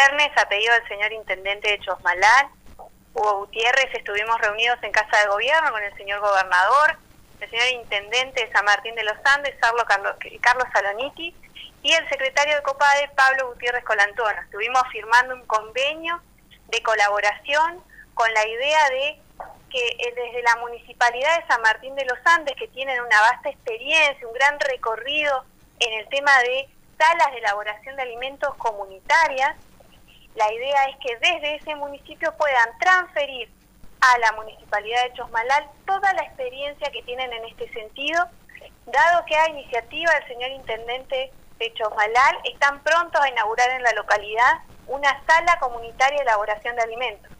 viernes, a pedido del señor intendente de Chosmalal, Hugo Gutiérrez, estuvimos reunidos en Casa de Gobierno con el señor gobernador, el señor intendente de San Martín de los Andes, Carlos, Saloniki, y el secretario de COPADE, Pablo Gutiérrez Colantona. Estuvimos firmando un convenio de colaboración con la idea de que eh, desde la Municipalidad de San Martín de los Andes, que tienen una vasta experiencia, un gran recorrido en el tema de salas de elaboración de alimentos comunitarias, la idea es que desde ese municipio puedan transferir a la Municipalidad de Chosmalal toda la experiencia que tienen en este sentido, dado que a iniciativa del señor Intendente de Chosmalal están prontos a inaugurar en la localidad una sala comunitaria de elaboración de alimentos.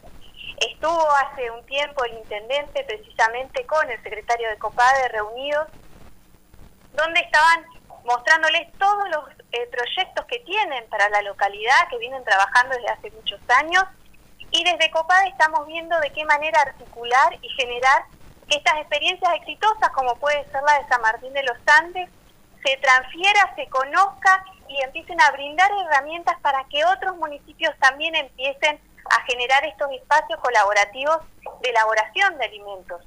Estuvo hace un tiempo el intendente precisamente con el secretario de COPADE reunidos, donde estaban mostrándoles todos los eh, proyectos que tienen para la localidad, que vienen trabajando desde hace muchos años, y desde COPADE estamos viendo de qué manera articular y generar que estas experiencias exitosas, como puede ser la de San Martín de los Andes, se transfiera, se conozca y empiecen a brindar herramientas para que otros municipios también empiecen a generar estos espacios colaborativos de elaboración de alimentos.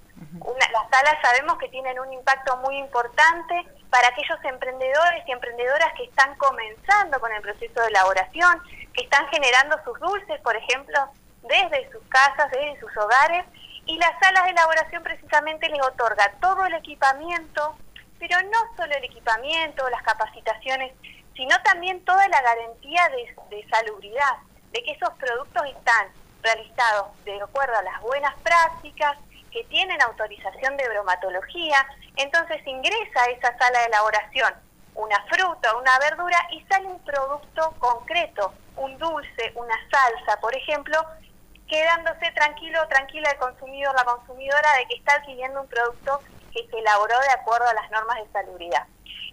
las salas sabemos que tienen un impacto muy importante para aquellos emprendedores y emprendedoras que están comenzando con el proceso de elaboración, que están generando sus dulces, por ejemplo, desde sus casas, desde sus hogares, y las salas de elaboración precisamente les otorga todo el equipamiento, pero no solo el equipamiento, las capacitaciones, sino también toda la garantía de, salubridad de que esos productos están realizados de acuerdo a las buenas prácticas, que tienen autorización de bromatología, entonces ingresa a esa sala de elaboración una fruta, una verdura y sale un producto concreto, un dulce, una salsa, por ejemplo, quedándose tranquilo tranquila el consumidor, la consumidora de que está adquiriendo un producto que se elaboró de acuerdo a las normas de salubridad.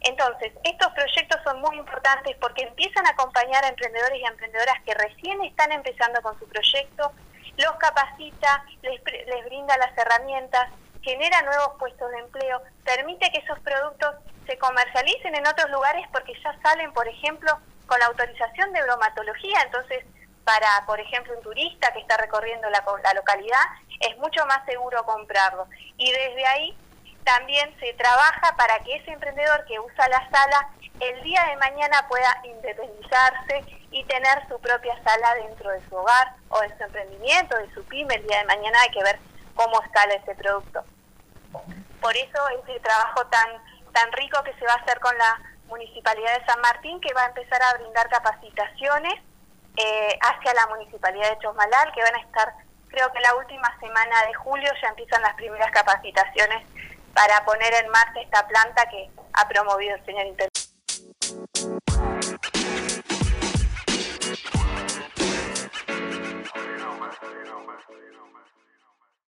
Entonces, estos proyectos son muy importantes porque empiezan a acompañar a emprendedores y emprendedoras que recién están empezando con su proyecto, los capacita, les, les brinda las herramientas, genera nuevos puestos de empleo, permite que esos productos se comercialicen en otros lugares porque ya salen, por ejemplo, con la autorización de bromatología, entonces para, por ejemplo, un turista que está recorriendo la, la localidad, es mucho más seguro comprarlo. Y desde ahí también se trabaja para que ese emprendedor que usa la sala el día de mañana pueda independizarse y tener su propia sala dentro de su hogar o de su emprendimiento, de su pyme. El día de mañana hay que ver cómo escala ese producto. Por eso ese trabajo tan, tan rico que se va a hacer con la Municipalidad de San Martín, que va a empezar a brindar capacitaciones eh, hacia la Municipalidad de Chosmalal, que van a estar, creo que la última semana de julio ya empiezan las primeras capacitaciones para poner en marcha esta planta que ha promovido el señor intendente.